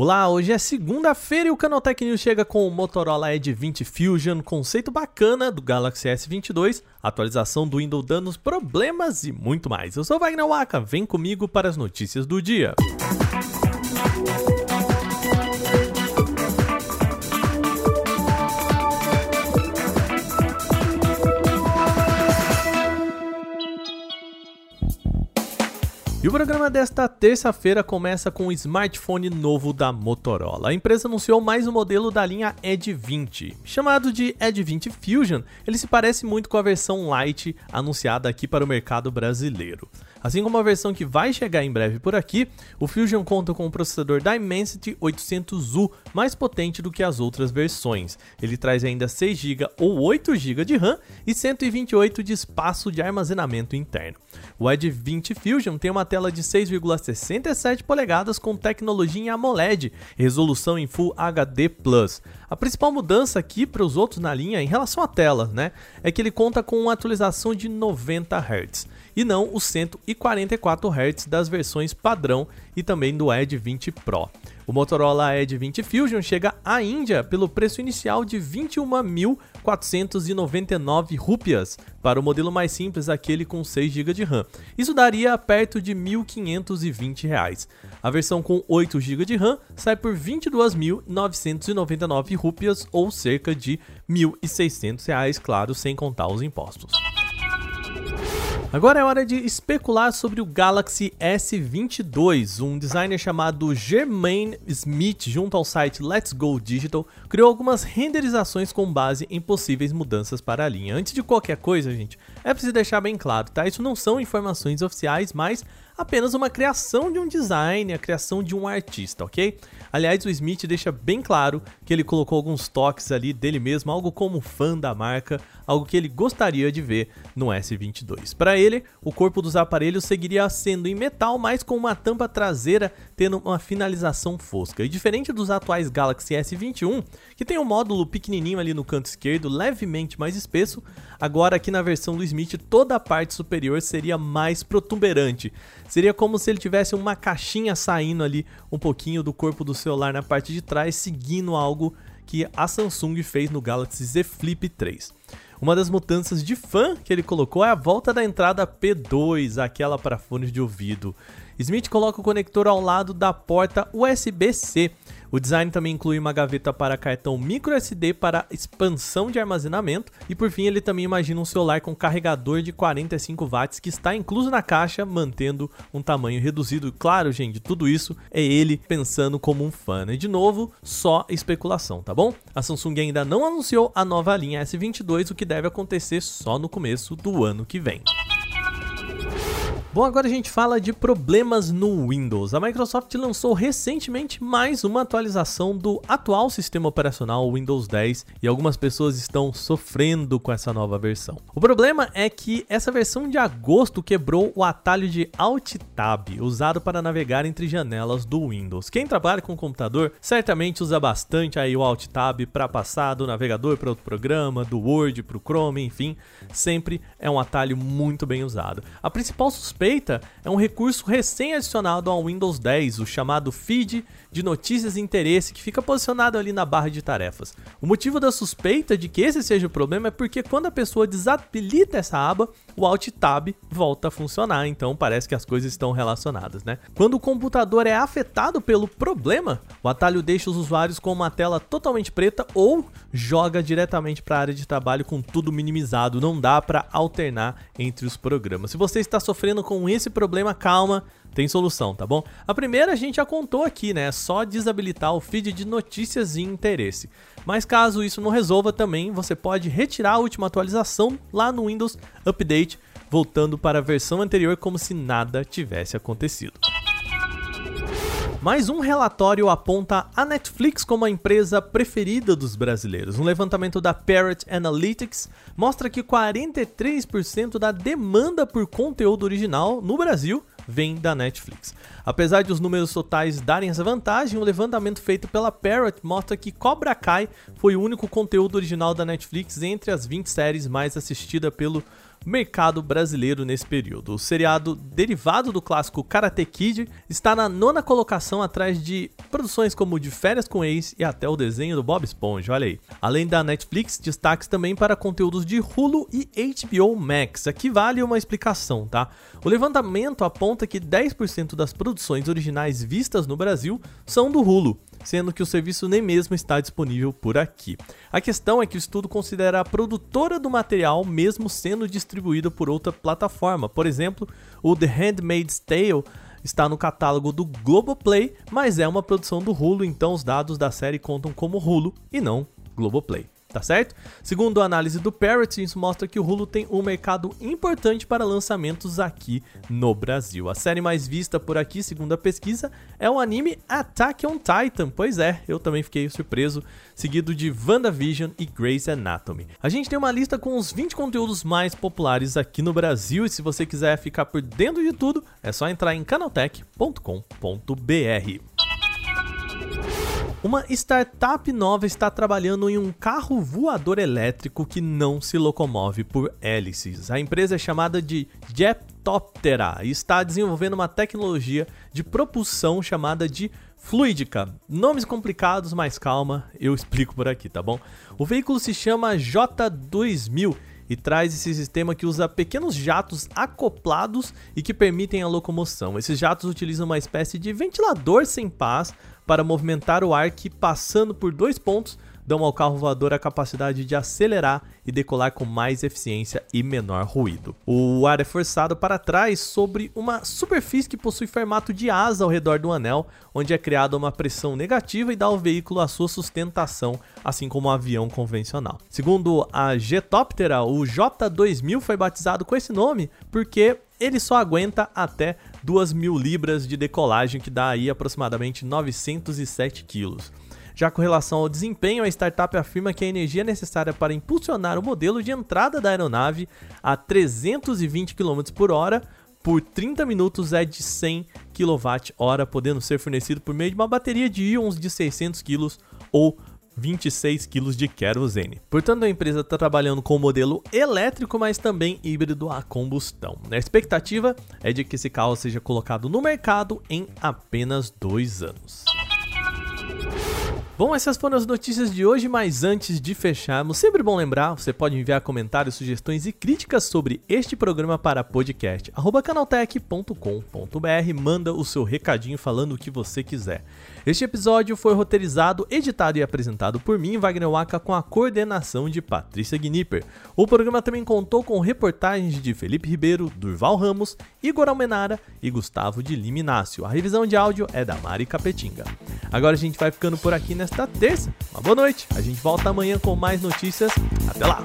Olá, hoje é segunda-feira e o Canaltech News chega com o Motorola Edge 20 Fusion, conceito bacana do Galaxy S22, atualização do Windows danos, problemas e muito mais. Eu sou Wagner Waka, vem comigo para as notícias do dia. E o programa desta terça-feira começa com o smartphone novo da Motorola. A empresa anunciou mais um modelo da linha Edge 20. Chamado de Edge 20 Fusion, ele se parece muito com a versão Lite anunciada aqui para o mercado brasileiro. Assim como a versão que vai chegar em breve por aqui, o Fusion conta com um processador Dimensity 800U mais potente do que as outras versões. Ele traz ainda 6 GB ou 8 GB de RAM e 128 de espaço de armazenamento interno. O Edge 20 Fusion tem uma tela de 6,67 polegadas com tecnologia em AMOLED, resolução em Full HD+. A principal mudança aqui para os outros na linha em relação à tela, né, é que ele conta com uma atualização de 90 Hz e não os 144 Hz das versões padrão e também do Edge 20 Pro. O Motorola Edge 20 Fusion chega à Índia pelo preço inicial de 21.499 rúpias para o modelo mais simples, aquele com 6 GB de RAM. Isso daria perto de R$ 1.520. A versão com 8 GB de RAM sai por 22.999 rúpias ou cerca de R$ 1.600, claro, sem contar os impostos. Agora é hora de especular sobre o Galaxy S22. Um designer chamado Germain Smith, junto ao site Let's Go Digital, criou algumas renderizações com base em possíveis mudanças para a linha. Antes de qualquer coisa, gente, é preciso deixar bem claro, tá? Isso não são informações oficiais, mas apenas uma criação de um design, a criação de um artista, ok? Aliás, o Smith deixa bem claro que ele colocou alguns toques ali dele mesmo, algo como fã da marca, algo que ele gostaria de ver no S22. Para ele, o corpo dos aparelhos seguiria sendo em metal, mas com uma tampa traseira tendo uma finalização fosca. E diferente dos atuais Galaxy S21, que tem um módulo pequenininho ali no canto esquerdo, levemente mais espesso, agora aqui na versão do Smith toda a parte superior seria mais protuberante. Seria como se ele tivesse uma caixinha saindo ali um pouquinho do corpo do celular na parte de trás, seguindo algo que a Samsung fez no Galaxy Z Flip 3. Uma das mudanças de fã que ele colocou é a volta da entrada P2, aquela para fones de ouvido. Smith coloca o conector ao lado da porta USB-C. O design também inclui uma gaveta para cartão microSD para expansão de armazenamento e por fim ele também imagina um celular com carregador de 45 watts que está incluso na caixa, mantendo um tamanho reduzido. Claro, gente, tudo isso é ele pensando como um fã. E de novo, só especulação, tá bom? A Samsung ainda não anunciou a nova linha S22, o que deve acontecer só no começo do ano que vem. Bom, agora a gente fala de problemas no Windows. A Microsoft lançou recentemente mais uma atualização do atual sistema operacional Windows 10 e algumas pessoas estão sofrendo com essa nova versão. O problema é que essa versão de agosto quebrou o atalho de Alt Tab, usado para navegar entre janelas do Windows. Quem trabalha com computador certamente usa bastante aí o Alt Tab para passar do navegador para outro programa, do Word para o Chrome, enfim, sempre é um atalho muito bem usado. A principal suspeita suspeita é um recurso recém-adicionado ao Windows 10, o chamado Feed de Notícias e Interesse, que fica posicionado ali na barra de tarefas. O motivo da suspeita de que esse seja o problema é porque quando a pessoa desabilita essa aba, o Alt Tab volta a funcionar, então parece que as coisas estão relacionadas, né? Quando o computador é afetado pelo problema, o atalho deixa os usuários com uma tela totalmente preta ou joga diretamente para a área de trabalho com tudo minimizado, não dá para alternar entre os programas. Se você está sofrendo com esse problema, calma, tem solução, tá bom? A primeira a gente já contou aqui, né? É só desabilitar o feed de notícias e interesse. Mas caso isso não resolva também, você pode retirar a última atualização lá no Windows Update, voltando para a versão anterior como se nada tivesse acontecido. Mais um relatório aponta a Netflix como a empresa preferida dos brasileiros. Um levantamento da Parrot Analytics mostra que 43% da demanda por conteúdo original no Brasil vem da Netflix. Apesar de os números totais darem essa vantagem, o um levantamento feito pela Parrot mostra que Cobra Kai foi o único conteúdo original da Netflix entre as 20 séries mais assistidas pelo mercado brasileiro nesse período. O seriado derivado do clássico Karate Kid está na nona colocação atrás de produções como De Férias com Ex e até o desenho do Bob Esponja, olha aí. Além da Netflix, destaques também para conteúdos de Hulu e HBO Max. Aqui vale uma explicação, tá? O levantamento aponta que 10% das produções originais vistas no Brasil são do Hulu sendo que o serviço nem mesmo está disponível por aqui. A questão é que o estudo considera a produtora do material mesmo sendo distribuído por outra plataforma. Por exemplo, o The Handmaid's Tale está no catálogo do Globoplay, mas é uma produção do Hulu, então os dados da série contam como Hulu e não Globoplay tá certo? Segundo a análise do Parrot, isso mostra que o Hulu tem um mercado importante para lançamentos aqui no Brasil. A série mais vista por aqui, segundo a pesquisa, é o anime Attack on Titan. Pois é, eu também fiquei surpreso, seguido de WandaVision e Grey's Anatomy. A gente tem uma lista com os 20 conteúdos mais populares aqui no Brasil e se você quiser ficar por dentro de tudo, é só entrar em canaltech.com.br. Uma startup nova está trabalhando em um carro voador elétrico que não se locomove por hélices. A empresa é chamada de Jetoptera e está desenvolvendo uma tecnologia de propulsão chamada de Fluidica. Nomes complicados, mas calma, eu explico por aqui, tá bom? O veículo se chama J2000 e traz esse sistema que usa pequenos jatos acoplados e que permitem a locomoção. Esses jatos utilizam uma espécie de ventilador sem pás para movimentar o ar que, passando por dois pontos, dão ao carro voador a capacidade de acelerar e decolar com mais eficiência e menor ruído. O ar é forçado para trás sobre uma superfície que possui formato de asa ao redor do anel, onde é criada uma pressão negativa e dá ao veículo a sua sustentação, assim como um avião convencional. Segundo a Jetoptera, o J2000 foi batizado com esse nome porque ele só aguenta até 2 mil libras de decolagem, que dá aí aproximadamente 907 quilos. Já com relação ao desempenho, a startup afirma que a energia necessária para impulsionar o modelo de entrada da aeronave a 320 km por hora por 30 minutos é de 100 kWh, podendo ser fornecido por meio de uma bateria de íons de 600 kg ou 26 kg de querosene. Portanto, a empresa está trabalhando com o modelo elétrico, mas também híbrido a combustão. A expectativa é de que esse carro seja colocado no mercado em apenas dois anos. Bom, essas foram as notícias de hoje, mas antes de fecharmos, sempre bom lembrar, você pode enviar comentários, sugestões e críticas sobre este programa para podcast, canaltech.com.br, manda o seu recadinho falando o que você quiser. Este episódio foi roteirizado, editado e apresentado por mim, Wagner Waka, com a coordenação de Patrícia Gnipper. O programa também contou com reportagens de Felipe Ribeiro, Durval Ramos, Igor Almenara e Gustavo de Liminácio. A revisão de áudio é da Mari Capetinga. Agora a gente vai ficando por aqui nesta terça. Uma boa noite. A gente volta amanhã com mais notícias. Até lá.